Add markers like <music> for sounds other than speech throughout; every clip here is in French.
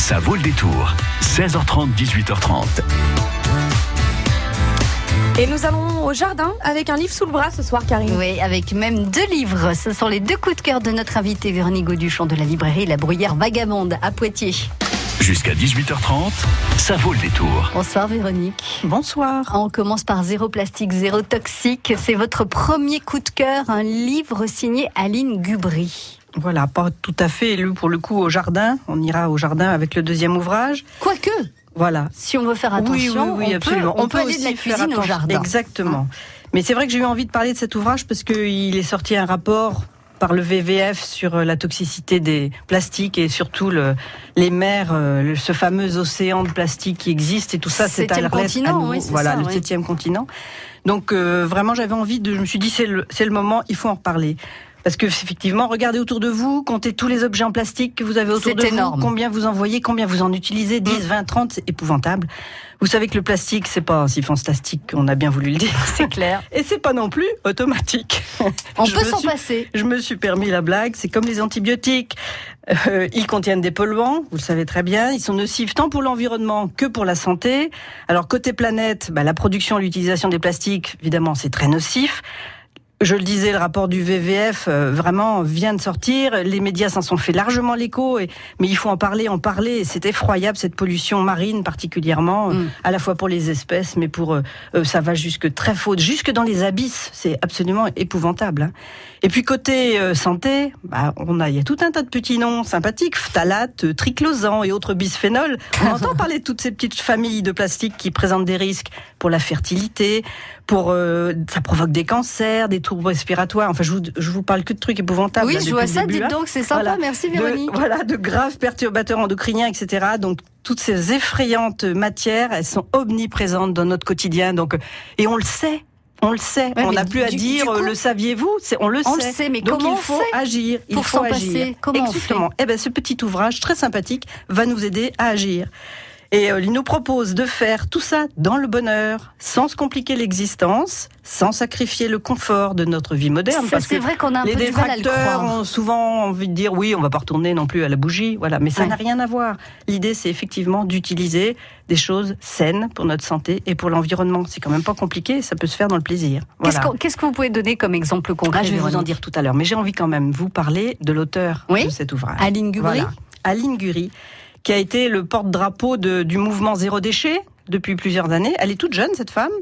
Ça vaut le détour. 16h30, 18h30. Et nous allons au jardin avec un livre sous le bras ce soir, Karine. Oui, avec même deux livres. Ce sont les deux coups de cœur de notre invité Véronique Gauduchon de la librairie La Bruyère Vagabonde à Poitiers. Jusqu'à 18h30, ça vaut le détour. Bonsoir Véronique. Bonsoir. On commence par Zéro plastique, zéro toxique. C'est votre premier coup de cœur, un livre signé Aline Gubry. Voilà, pas tout à fait élu pour le coup au jardin. On ira au jardin avec le deuxième ouvrage. Quoique, Voilà. si on veut faire attention, oui, oui, oui, on absolument. peut, on peut aller de la cuisine au jardin. Exactement. Mais c'est vrai que j'ai eu envie de parler de cet ouvrage parce qu'il est sorti un rapport par le VVF sur euh, la toxicité des plastiques et surtout le, les mers, euh, le- ce fameux océan de plastique qui existe et tout ça, c'est à continent, oui, voilà, ça, le oui. septième continent. Donc euh, vraiment, j'avais envie de, je me suis dit c'est le, c'est le moment, il faut en reparler. Parce que effectivement, regardez autour de vous, comptez tous les objets en plastique que vous avez autour C'est de énorme. vous, combien vous en voyez, combien vous en utilisez, 10, 20, 30, c'est épouvantable. Vous savez que le plastique, c'est pas si fantastique qu'on a bien voulu le dire. <laughs> C'est clair. Et c'est pas non plus automatique. On Je peut s'en passer. Je me suis permis la blague, c'est comme les antibiotiques. Euh, ils contiennent des polluants, vous le savez très bien. Ils sont nocifs tant pour l'environnement que pour la santé. Alors côté planète, bah, la production et l'utilisation des plastiques, évidemment, c'est très nocif. Je le disais, le rapport du VVF euh, vraiment vient de sortir. Les médias s'en sont fait largement l'écho, mais il faut en parler, en parler. C'est effroyable cette pollution marine particulièrement, euh, Mm. à la fois pour les espèces, mais pour euh, euh, ça va jusque très faute, jusque dans les abysses. C'est absolument épouvantable. hein. Et puis côté euh, santé, bah, on a il y a tout un tas de petits noms sympathiques, phtalate, euh, triclosan et autres bisphénols. On <laughs> entend parler de toutes ces petites familles de plastique qui présentent des risques pour la fertilité, pour euh, ça provoque des cancers, des troubles respiratoires. Enfin, je vous je vous parle que de trucs épouvantables. Oui, là, je vois ça, début, dites hein. donc, c'est sympa, Voilà. merci De- Véronique. voilà, de graves perturbateurs endocriniens, etc. Donc toutes ces effrayantes matières, elles sont omniprésentes dans notre quotidien. Donc et on le sait. On le sait, Ouais, on n'a plus à du- dire du coup- euh, le saviez-vous, on le On le sait. sait, mais Donc comment il faut agir, il pour faut agir. passer? Comment on Exactement. Eh ben ce petit ouvrage très sympathique va nous aider à agir. Et euh, il nous propose de faire tout ça dans le bonheur, sans se compliquer l'existence, sans sacrifier le confort de notre vie moderne. Ça, parce c'est que vrai qu'on a un les peu détracteurs ont souvent envie de dire oui, on va pas retourner non plus à la bougie, voilà. Mais ça Ouais. n'a rien à voir. L'idée, c'est effectivement d'utiliser des choses saines pour notre santé et pour l'environnement. C'est quand même pas compliqué, ça peut se faire dans le plaisir. Qu'est-ce que vous pouvez donner comme exemple concret Ah, je vais vous en dire tout à l'heure, mais j'ai envie quand même vous parler de l'auteur Oui. de cet ouvrage. Aline Gubry Voilà. Aline Gury, qui a été le porte-drapeau du mouvement Zéro Déchet depuis plusieurs années. Elle est toute jeune, cette femme.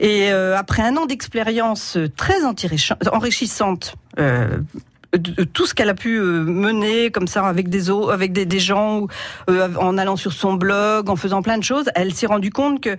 Et euh, après un an d'expérience très enrichi- enrichissante, euh, tout ce qu'elle a pu euh, mener comme ça avec des gens, en allant sur son blog, en faisant plein de choses, elle s'est rendue compte que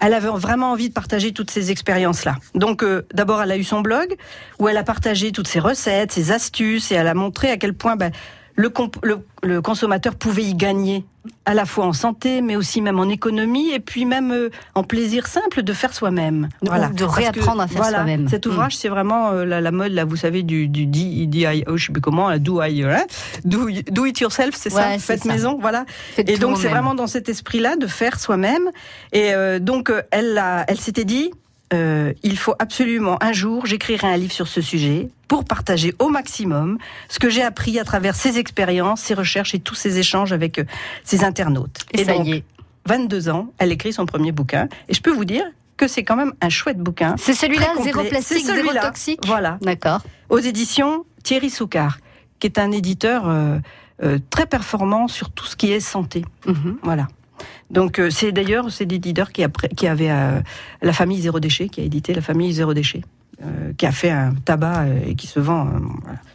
elle avait vraiment envie de partager toutes ces expériences-là. Donc, d'abord, elle a eu son blog où elle a partagé toutes ses recettes, ses astuces, et elle a montré à quel point ben, le, le- le consommateur pouvait y gagner, à la fois en santé, mais aussi même en économie, et puis même euh, en plaisir simple de faire soi-même. De- de que, réapprendre à faire voilà, soi-même. Cet Mm. ouvrage, c'est vraiment euh, la, la mode, là, vous savez, du, du DIY, oh, je sais plus comment, la do, I, hein, do, do it yourself, c'est Ouais, ça, faites ça. maison, voilà. Faites Et donc c'est vraiment dans cet esprit-là de faire soi-même. Et euh, donc euh, elle, a- elle s'était dit, euh, il faut absolument un jour j'écrirai un livre sur ce sujet pour partager au maximum ce que j'ai appris à travers ses expériences, ses recherches et tous ses échanges avec euh, ses internautes. Et, ça donc, y est. 22 ans, elle écrit son premier bouquin. Et je peux vous dire que c'est quand même un chouette bouquin. C'est celui-là, zéro plastique, zéro toxique Voilà D'accord. aux éditions Thierry Soucard, qui est un éditeur euh, euh, très performant sur tout ce qui est santé. Mhm. Voilà. Donc euh, c'est d'ailleurs c'est l'éditeur qui, qui avait euh, la famille Zéro Déchet, qui a édité la famille Zéro Déchet. Euh, qui a fait un tabac euh, et qui se vend. euh.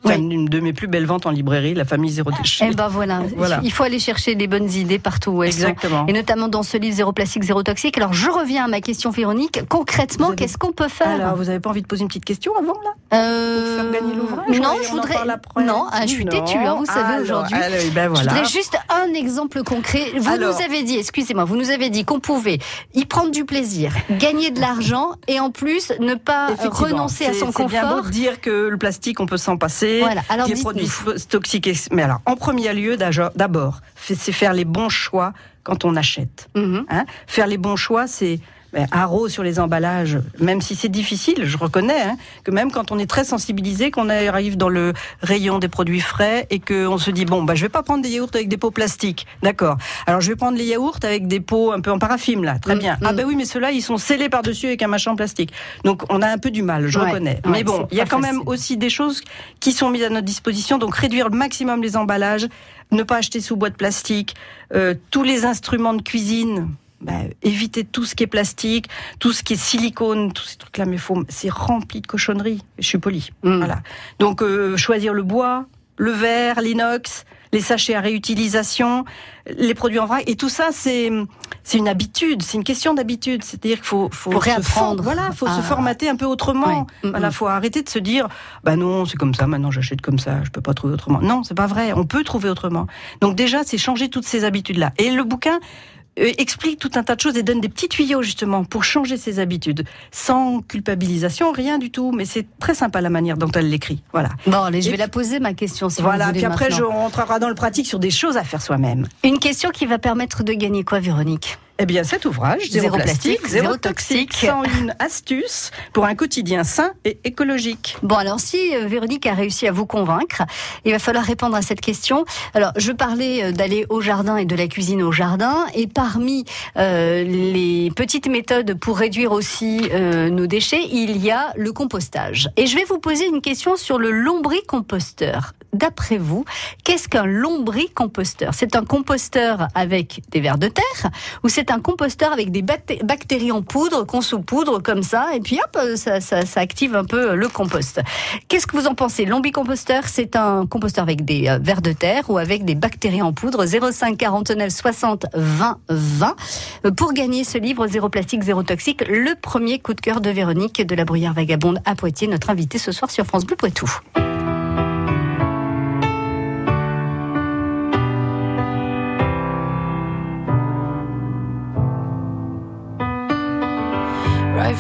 C'est Oui. une de mes plus belles ventes en librairie, la famille Zéro Déchet. Eh ben voilà. <laughs> Voilà. il faut aller chercher les bonnes idées partout où elles sont. Exactement. Et notamment dans ce livre Zéro plastique, zéro toxique. Alors je reviens à ma question Véronique. Concrètement, avez- qu'est-ce qu'on peut faire Alors, vous avez pas envie de poser une petite question avant là? Euh, Pour faire gagner l'ouvrage Non, je voudrais. Non, ah, je suis têtue, hein, vous savez aujourd'hui. allez, ben Je voudrais juste un exemple concret. Vous Alors. nous avez dit, excusez-moi, vous nous avez dit qu'on pouvait y prendre du plaisir, gagner de l'argent et en plus ne pas renoncer à son C'est bien beau confort. de dire que le plastique, on peut s'en passer. Voilà. Alors des produits toxiques. Mais alors, en premier lieu, d'abord, c'est faire les bons choix quand on achète. Mhm. hein. Faire les bons choix, c'est haro sur les emballages, même si c'est difficile, je reconnais hein, que même quand on est très sensibilisé, qu'on arrive dans le rayon des produits frais et qu'on se dit bon bah je vais pas prendre des yaourts avec des pots plastiques, d'accord. Alors je vais prendre les yaourts avec des pots un peu en paraffine là, très Mm, bien. mm. Ah ben oui mais ceux-là ils sont scellés par dessus avec un machin en plastique. Donc on a un peu du mal, je Ouais, reconnais. ouais, mais bon, il y a quand même aussi des choses qui sont mises à notre disposition. Donc réduire le maximum les emballages, ne pas acheter sous boîte plastique, euh, tous les instruments de cuisine. Bah, éviter tout ce qui est plastique, tout ce qui est silicone, tous ces trucs-là, mais faut, c'est rempli de cochonneries. Je suis polie. Mm. Voilà. Donc euh, choisir le bois, le verre, l'inox, les sachets à réutilisation, les produits en vrac, et tout ça, c'est c'est une habitude, c'est une question d'habitude. C'est-à-dire qu'il faut, faut, Faut réapprendre Voilà, faut se formater un peu autrement. Mm, Voilà, faut arrêter de se dire, bah non, c'est comme ça. Maintenant, j'achète comme ça. Je peux pas trouver autrement. Non, c'est pas vrai. On peut trouver autrement. Donc déjà, c'est changer toutes ces habitudes-là. Et le bouquin explique tout un tas de choses et donne des petits tuyaux justement pour changer ses habitudes, sans culpabilisation, rien du tout. Mais c'est très sympa la manière dont elle l'écrit. Voilà. Bon, allez, je Et vais la poser ma question. Si voilà. vous voulez Puis après, maintenant. je rentrera dans le pratique sur des choses à faire soi-même. Une question qui va permettre de gagner quoi, Véronique? Eh bien, cet ouvrage, Zéro, Zéro plastique, plastique, zéro zéro toxique, toxique. 101 astuces pour un quotidien sain et écologique. Bon, alors si euh, Véronique a réussi à vous convaincre, il va falloir répondre à cette question. Alors, je parlais euh, d'aller au jardin et de la cuisine au jardin, et parmi euh, les petites méthodes pour réduire aussi nos déchets, il y a le compostage. Et je vais vous poser une question sur le lombricomposteur. D'après vous, qu'est-ce qu'un lombricomposteur? C'est un composteur avec des vers de terre ou c'est un composteur avec des bacté- bactéries en poudre qu'on saupoudre comme ça et puis hop, euh, ça, active un peu le compost. Qu'est-ce que vous en pensez? Lombricomposteur, c'est un composteur avec des euh, vers de terre ou avec des bactéries en poudre 05 49 60 20 20 Euh, pour gagner ce livre Zéro plastique, zéro toxique, le premier coup de cœur de Véronique de la Bruyère Vagabonde à Poitiers, notre invitée ce soir sur France Bleu Poitou.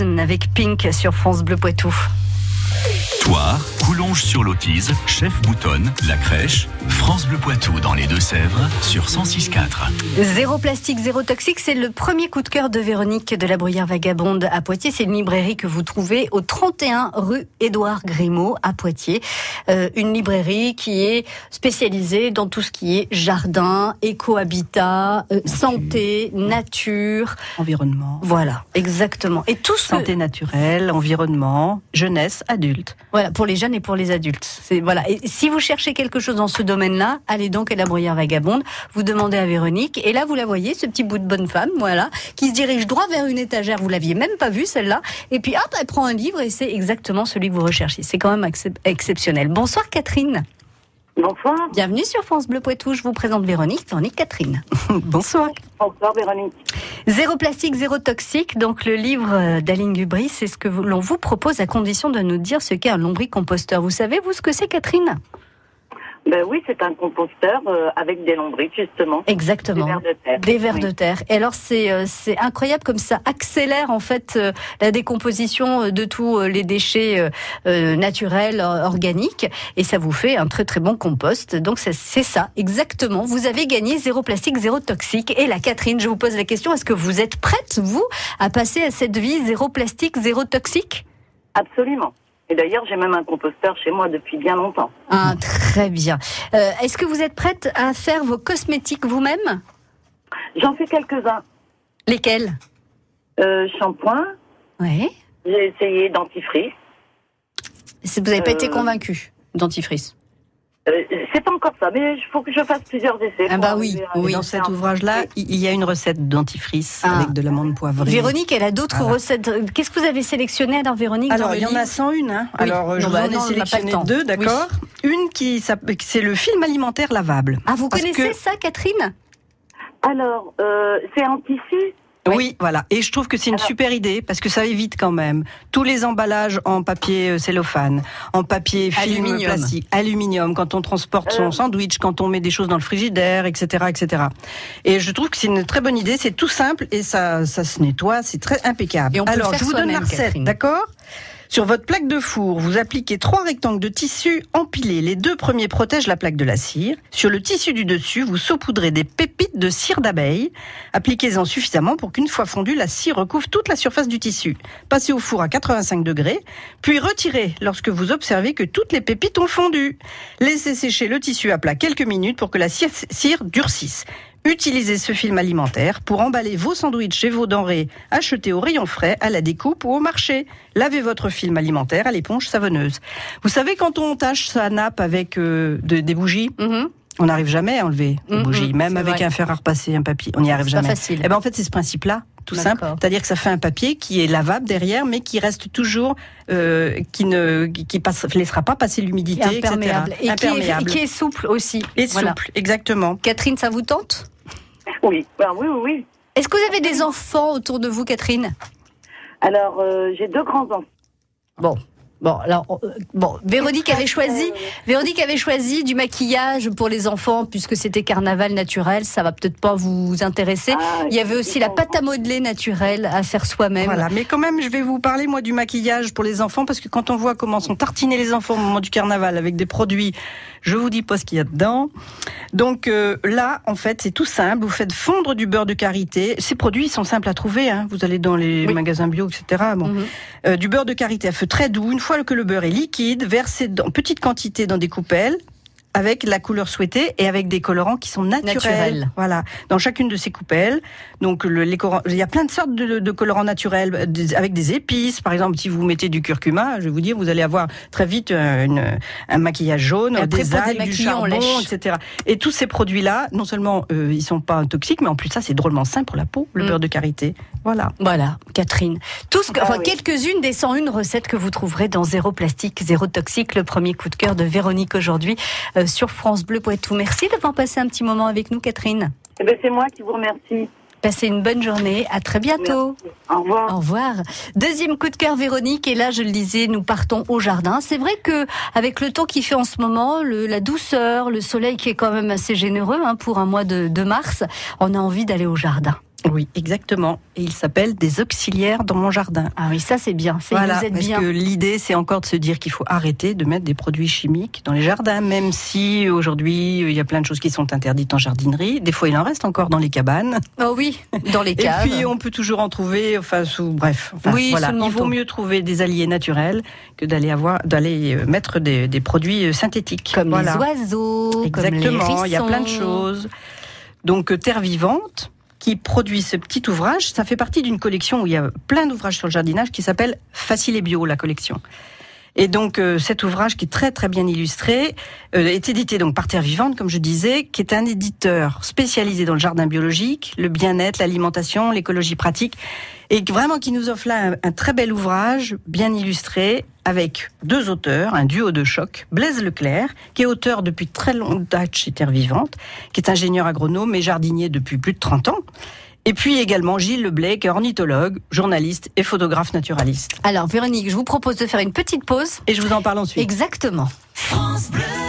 Avec Pink sur France Bleu Poitou. Toire, Coulonge sur l'Autise, Chef Boutonne, La Crèche, France Bleu Poitou dans les Deux-Sèvres sur 106.4. Zéro plastique, zéro toxique, c'est le premier coup de cœur de Véronique de la Bruyère Vagabonde à Poitiers. C'est une librairie que vous trouvez au 31 rue Édouard Grimaud à Poitiers. Euh, une librairie qui est spécialisée dans tout ce qui est jardin, éco-habitat, euh, santé, nature. Environnement. Voilà, exactement. Et tout ce... Santé naturelle, environnement, jeunesse, adulte. Voilà, pour les jeunes et pour les adultes. Voilà. Et si vous cherchez quelque chose dans ce domaine-là, allez donc à la Bruyère Vagabonde. Vous demandez à Véronique, et là vous la voyez, ce petit bout de bonne femme, voilà, qui se dirige droit vers une étagère. Vous l'aviez même pas vue celle-là. Et puis hop, elle prend un livre et c'est exactement celui que vous recherchez. C'est quand même excep- exceptionnel. Bonsoir Catherine. Bonsoir. Bienvenue sur France Bleu Poitou. Je vous présente Véronique. Véronique Catherine. <laughs> Bonsoir. Bonsoir Véronique. Zéro plastique, zéro toxique. Donc le livre euh, d'Aline Gubry, c'est ce que l'on vous propose à condition de nous dire ce qu'est un lombricomposteur. Vous savez vous ce que c'est, Catherine? Ben oui, c'est un composteur euh, avec des lombriques justement. Exactement. Des vers de terre. Des vers Oui. de terre. Et alors c'est euh, c'est incroyable comme ça accélère en fait euh, la décomposition euh, de tous euh, les déchets euh, naturels organiques et ça vous fait un très très bon compost. Donc c'est ça exactement. Vous avez gagné zéro plastique, zéro toxique. Et la Catherine, je vous pose la question est-ce que vous êtes prête vous à passer à cette vie zéro plastique, zéro toxique? Absolument. Et d'ailleurs, j'ai même un composteur chez moi depuis bien longtemps. ah, Très bien. Euh, est-ce que vous êtes prête à faire vos cosmétiques vous-même? J'en fais quelques-uns. Lesquels? Euh, shampoing, Oui. j'ai essayé dentifrice. Vous n'avez pas été Euh, convaincu dentifrice? Euh, c'est pas encore ça, mais il faut que je fasse plusieurs essais. Ah bah oui, oui. Dans cet ouvrage-là, il il y a une recette de dentifrice Ah. avec de l'amande poivrée. Véronique, elle a d'autres recettes. Qu'est-ce que vous avez sélectionné alors, Véronique Alors, il y en a 101. Hein. Oui. Alors, euh, je Non, vous bah en ai non, sélectionné deux, d'accord Une qui s'appelle- c'est le film alimentaire lavable. Ah, vous Parce connaissez que- ça, Catherine? Alors, euh, c'est tissu Oui. voilà. Et je trouve que c'est une Alors- super idée parce que ça évite quand même tous les emballages en papier euh, cellophane, en papier film Aluminium. plastique, aluminium quand on transporte son Euh. sandwich, quand on met des choses dans le frigidaire, etc., etc. Et je trouve que c'est une très bonne idée. C'est tout simple et ça, ça se nettoie. C'est très impeccable. Et on peut le Alors, faire je vous donne la recette, d'accord? Sur votre plaque de four, vous appliquez trois rectangles de tissu empilés. Les deux premiers protègent la plaque de la cire. Sur le tissu du dessus, vous saupoudrez des pépites de cire d'abeille. Appliquez-en suffisamment pour qu'une fois fondue, la cire recouvre toute la surface du tissu. Passez au four à 85 degrés, puis retirez lorsque vous observez que toutes les pépites ont fondu. Laissez sécher le tissu à plat quelques minutes pour que la cire, cire durcisse. Utilisez ce film alimentaire pour emballer vos sandwichs et vos denrées achetées au rayon frais, à la découpe ou au marché. Lavez votre film alimentaire à l'éponge savonneuse. Vous savez, quand on tâche sa nappe avec euh, de- des bougies, Mhm. on n'arrive jamais à enlever les Mhm, bougies, même avec vrai. un fer à repasser, un papier. On n'y arrive C'est pas jamais. facile. Eh ben en fait, c'est ce principe-là, tout simple. C'est-à-dire que ça fait un papier qui est lavable derrière, mais qui reste toujours, euh, qui ne, qui passe, laissera pas passer l'humidité, Imperméable. etc. Et qui est, Imperméable. qui est souple aussi. Et Voilà. souple, exactement. Catherine, ça vous tente? Oui, ben oui, oui, oui. Est-ce que vous avez des enfants autour de vous, Catherine? Alors, euh, j'ai deux grands-enfants. Bon. Bon, alors, euh, bon, Véronique avait choisi, Véronique avait choisi du maquillage pour les enfants puisque c'était carnaval naturel. Ça va peut-être pas vous intéresser. Ah, Il y avait aussi la pâte à modeler naturelle à faire soi-même. Voilà, mais quand même, je vais vous parler moi du maquillage pour les enfants parce que quand on voit comment sont tartinés les enfants au moment du carnaval avec des produits, je vous dis pas ce qu'il y a dedans. Donc euh, là, en fait, c'est tout simple. Vous faites fondre du beurre de karité. Ces produits sont simples à trouver. Hein. Vous allez dans les Oui. magasins bio, etc. Bon, Mhm. Euh, du beurre de karité à feu très doux. Une fois que le beurre est liquide, versez en petite quantité dans des coupelles avec la couleur souhaitée et avec des colorants qui sont naturels. Naturels. Voilà, dans chacune de ces coupelles. Donc le, les colorants- il y a plein de sortes de, de colorants naturels des- avec des épices. Par exemple, si vous mettez du curcuma, je vais vous dire, vous allez avoir très vite euh, une- un maquillage jaune, après, des algues, du démaquiller, on charbon, etc. Et tous ces produits-là, non seulement euh, ils sont pas toxiques, mais en plus ça c'est drôlement sain pour la peau, le Mm. beurre de karité. Voilà. Voilà, Catherine. Tout ce que, Ah enfin, oui. quelques-unes des 101 recettes que vous trouverez dans Zéro Plastique, Zéro Toxique, le premier coup de cœur de Véronique aujourd'hui euh, sur France Bleu Poitou. Merci d'avoir passé un petit moment avec nous, Catherine. Eh ben, c'est moi qui vous remercie. Passez une bonne journée. À très bientôt. Au revoir. Au revoir. Deuxième coup de cœur, Véronique. Et là, je le disais, nous partons au jardin. C'est vrai que avec le temps qu'il fait en ce moment, le- la douceur, le soleil qui est quand même assez généreux hein, pour un mois de, de mars, on a envie d'aller au jardin. Oui, exactement. Et il s'appelle des auxiliaires dans mon jardin. Ah oui, ça c'est bien. C'est Voilà, vous êtes parce bien. que l'idée, c'est encore de se dire qu'il faut arrêter de mettre des produits chimiques dans les jardins, même si aujourd'hui il y a plein de choses qui sont interdites en jardinerie. Des fois, il en reste encore dans les cabanes. Oh oui, dans les <laughs> Et caves. puis, on peut toujours en trouver. Enfin, sous, bref. Enfin, Oui, voilà. Il vaut mieux trouver des alliés naturels que d'aller avoir, d'aller euh, mettre des, des produits euh, synthétiques. comme Voilà. les oiseaux, Exactement, comme les il y a plein de choses. Donc euh, Terre Vivante, qui produit ce petit ouvrage, ça fait partie d'une collection où il y a plein d'ouvrages sur le jardinage qui s'appelle Facile et Bio, la collection. Et donc euh, cet ouvrage qui est très très bien illustré euh, est édité donc par Terre Vivante, comme je disais, qui est un éditeur spécialisé dans le jardin biologique, le bien-être, l'alimentation, l'écologie pratique, et vraiment qui nous offre là un très bel ouvrage bien illustré avec deux auteurs, un duo de choc, Blaise Leclerc, qui est auteur depuis très longue date chez Terre Vivante, qui est ingénieur agronome et jardinier depuis plus de 30 ans. Et puis également Gilles Leblay, qui est ornithologue, journaliste et photographe naturaliste. Alors Véronique, je vous propose de faire une petite pause. Et je vous en parle ensuite. Exactement. Bleu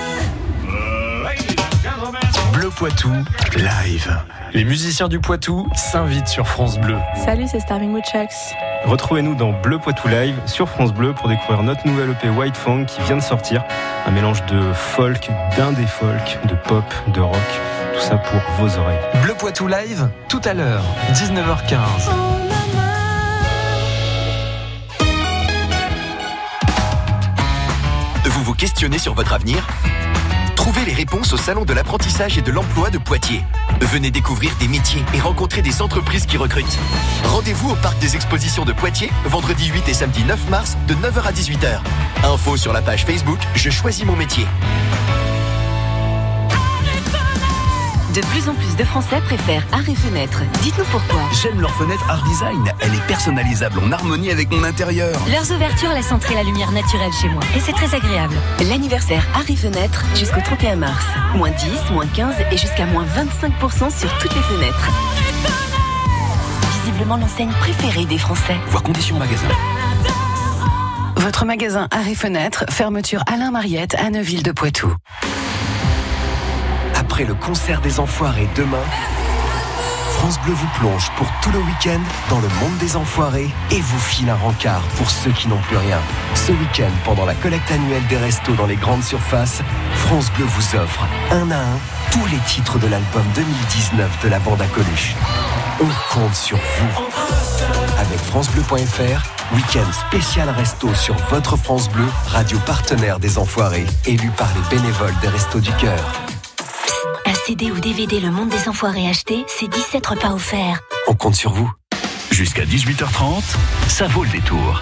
Poitou, live. Les musiciens du Poitou s'invitent sur France Bleu. Salut, c'est Starving Woodchucks. Retrouvez-nous dans Bleu Poitou Live sur France Bleu pour découvrir notre nouvelle EP White Fang qui vient de sortir. Un mélange de folk, d'indé folk, de pop, de rock. Tout ça pour vos oreilles. Bleu Poitou Live, tout à l'heure, 19h15. Vous vous questionnez sur votre avenir? Trouvez les réponses au Salon de l'apprentissage et de l'emploi de Poitiers. Venez découvrir des métiers et rencontrer des entreprises qui recrutent. Rendez-vous au Parc des Expositions de Poitiers, vendredi 8 et samedi 9 mars, de 9h à 18h. Info sur la page Facebook Je choisis mon métier. De plus en plus de Français préfèrent Arrêt Fenêtre. Dites-nous pourquoi. J'aime leur fenêtre Art Design. Elle est personnalisable en harmonie avec mon intérieur. Leurs ouvertures laissent entrer la lumière naturelle chez moi. Et c'est très agréable. L'anniversaire Arrêt Fenêtre jusqu'au 31 mars. Moins 10, moins 15 et jusqu'à moins 25% sur toutes les fenêtres. Visiblement l'enseigne préférée des Français. Voir conditions magasin. Votre magasin Arrêt Fenêtre, fermeture Alain Mariette à Neuville de Poitou. Après le concert des Enfoirés demain, France Bleu vous plonge pour tout le week-end dans le monde des Enfoirés et vous file un rencard pour ceux qui n'ont plus rien. Ce week-end, pendant la collecte annuelle des restos dans les grandes surfaces, France Bleu vous offre, un à un, tous les titres de l'album 2019 de la bande à Coluche. On compte sur vous. Avec FranceBleu.fr, week-end spécial resto sur votre France Bleu, radio partenaire des Enfoirés, élu par les bénévoles des Restos du Cœur. CD ou DVD Le Monde des Enfoirés acheté, c'est 17 repas offerts. On compte sur vous. Jusqu'à 18h30, ça vaut le détour.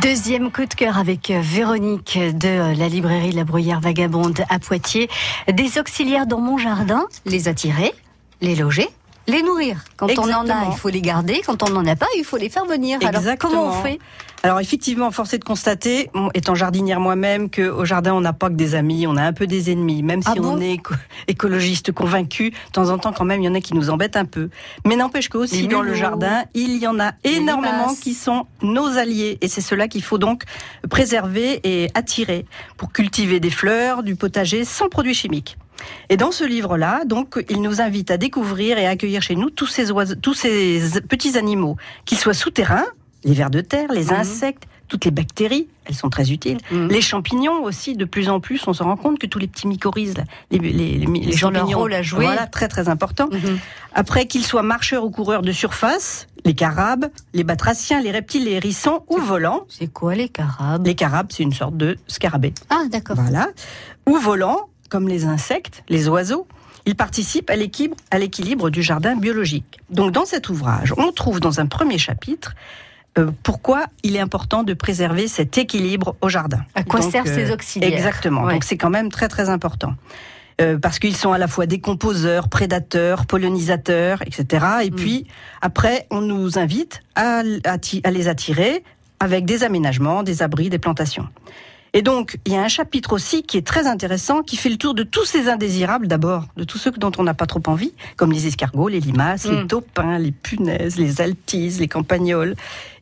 Deuxième coup de cœur avec euh, Véronique de euh, la librairie La Bruyère Vagabonde à Poitiers. Des auxiliaires dans mon jardin, les attirer, les loger, les nourrir. Quand on en a, Exactement. il faut les garder. Quand on n'en a pas, il faut les faire venir. Alors comment on Exactement. fait? Alors effectivement, force est de constater, étant jardinière moi-même, qu'au jardin, on n'a pas que des amis, on a un peu des ennemis. Même si Ah bon? on est éco- écologiste convaincu, de temps en temps quand même, il y en a qui nous embêtent un peu. Mais n'empêche qu'aussi dans le jardin, il y en a énormément qui sont nos alliés. Et c'est cela qu'il faut donc préserver et attirer pour cultiver des fleurs, du potager sans produits chimiques. Et dans ce livre-là, donc, il nous invite à découvrir et à accueillir chez nous tous ces oiseaux, tous ces petits animaux, qu'ils soient souterrains, les vers de terre, les Mhm. insectes, toutes les bactéries, elles sont très utiles. Mhm. Les champignons aussi, de plus en plus, on se rend compte que tous les petits mycorhizes, les, les, les, leur champignons, rôle à jouer. Voilà, très très important. Mhm. Après qu'ils soient marcheurs ou coureurs de surface, les carabes, les batraciens, les reptiles, les hérissons ou volants. C'est quoi les carabes? Les carabes, c'est une sorte de scarabée. Ah d'accord. Voilà. Ou volants, comme les insectes, les oiseaux. Ils participent à l'équilibre, du jardin biologique. Donc, dans cet ouvrage, on trouve dans un premier chapitre euh, pourquoi il est important de préserver cet équilibre au jardin. À quoi Donc, servent euh, ces auxiliaires Exactement. Ouais. Donc, c'est quand même très très important. Euh, parce qu'ils sont à la fois décomposeurs, prédateurs, pollinisateurs, etc. Et puis, après, on nous invite à, à ti- à les attirer avec des aménagements, des abris, des plantations. Et donc, il y a un chapitre aussi qui est très intéressant, qui fait le tour de tous ces indésirables d'abord, de tous ceux dont on n'a pas trop envie, comme les escargots, les limaces, les Mm. taupins, les punaises, les altises, les campagnols.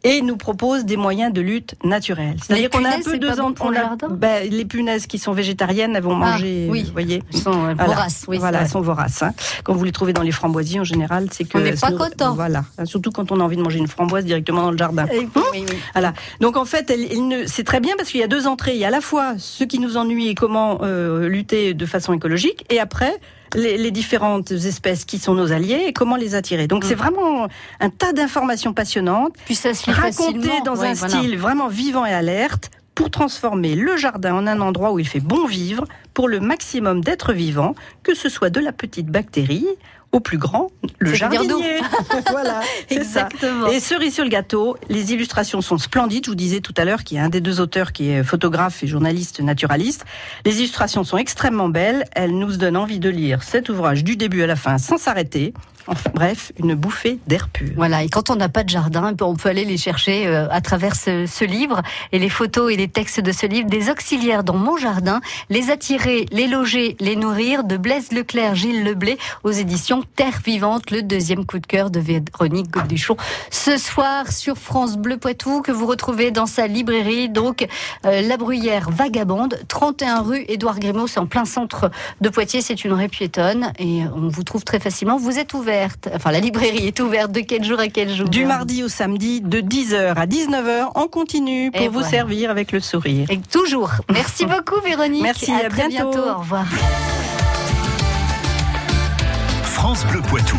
Et nous propose des moyens de lutte naturels. C'est-à-dire qu'on a un peu deux bon ans. pour on le a- ben, les punaises qui sont végétariennes, elles vont Ah, manger. oui. Vous voyez. Ils sont euh, Voilà. voraces, oui. voilà, elles sont voraces. hein. Quand vous les trouvez dans les framboisiers, en général, c'est que. On n'est elles pas content. Voilà. Surtout quand on a envie de manger une framboise directement dans le jardin. Eh, oui, oui. Voilà. Donc en fait, elle- il ne- c'est très bien parce qu'il y a deux entrées. Il y a à la fois ce qui nous ennuie et comment euh, lutter de façon écologique, et après les, les différentes espèces qui sont nos alliés et comment les attirer. Donc c'est vraiment un tas d'informations passionnantes, Puis ça se racontées dans Ouais, un voilà. style vraiment vivant et alerte pour transformer le jardin en un endroit où il fait bon vivre pour le maximum d'êtres vivants, que ce soit de la petite bactérie au plus grand, le jardinier. <laughs> voilà, c'est ça. Exactement. Et cerise sur le gâteau, les illustrations sont splendides. Je vous disais tout à l'heure qu'il y a un des deux auteurs qui est photographe et journaliste naturaliste. Les illustrations sont extrêmement belles. Elles nous donnent envie de lire cet ouvrage du début à la fin sans s'arrêter. Bref, une bouffée d'air pur. Voilà, et quand on n'a pas de jardin, on peut aller les chercher euh, à travers ce, livre et les photos et les textes de ce livre, des auxiliaires dans mon jardin, les attirer, les loger, les nourrir, de Blaise Leclerc, Gilles Leblé, aux éditions Terre Vivante, le deuxième coup de cœur de Véronique Godeluchon. Ce soir sur France Bleu Poitou, que vous retrouvez dans sa librairie, donc euh, La Bruyère Vagabonde, 31 rue Édouard Grimaud, c'est en plein centre de Poitiers, c'est une rue piétonne et on vous trouve très facilement. Vous êtes enfin la librairie est ouverte de quel jour à quel jour Du mardi au samedi, de 10h à 19h, en continu, pour vous servir avec le sourire. Et toujours. Merci <laughs> beaucoup Véronique. Merci, à, très bientôt. bientôt. Au revoir. France Bleu Poitou.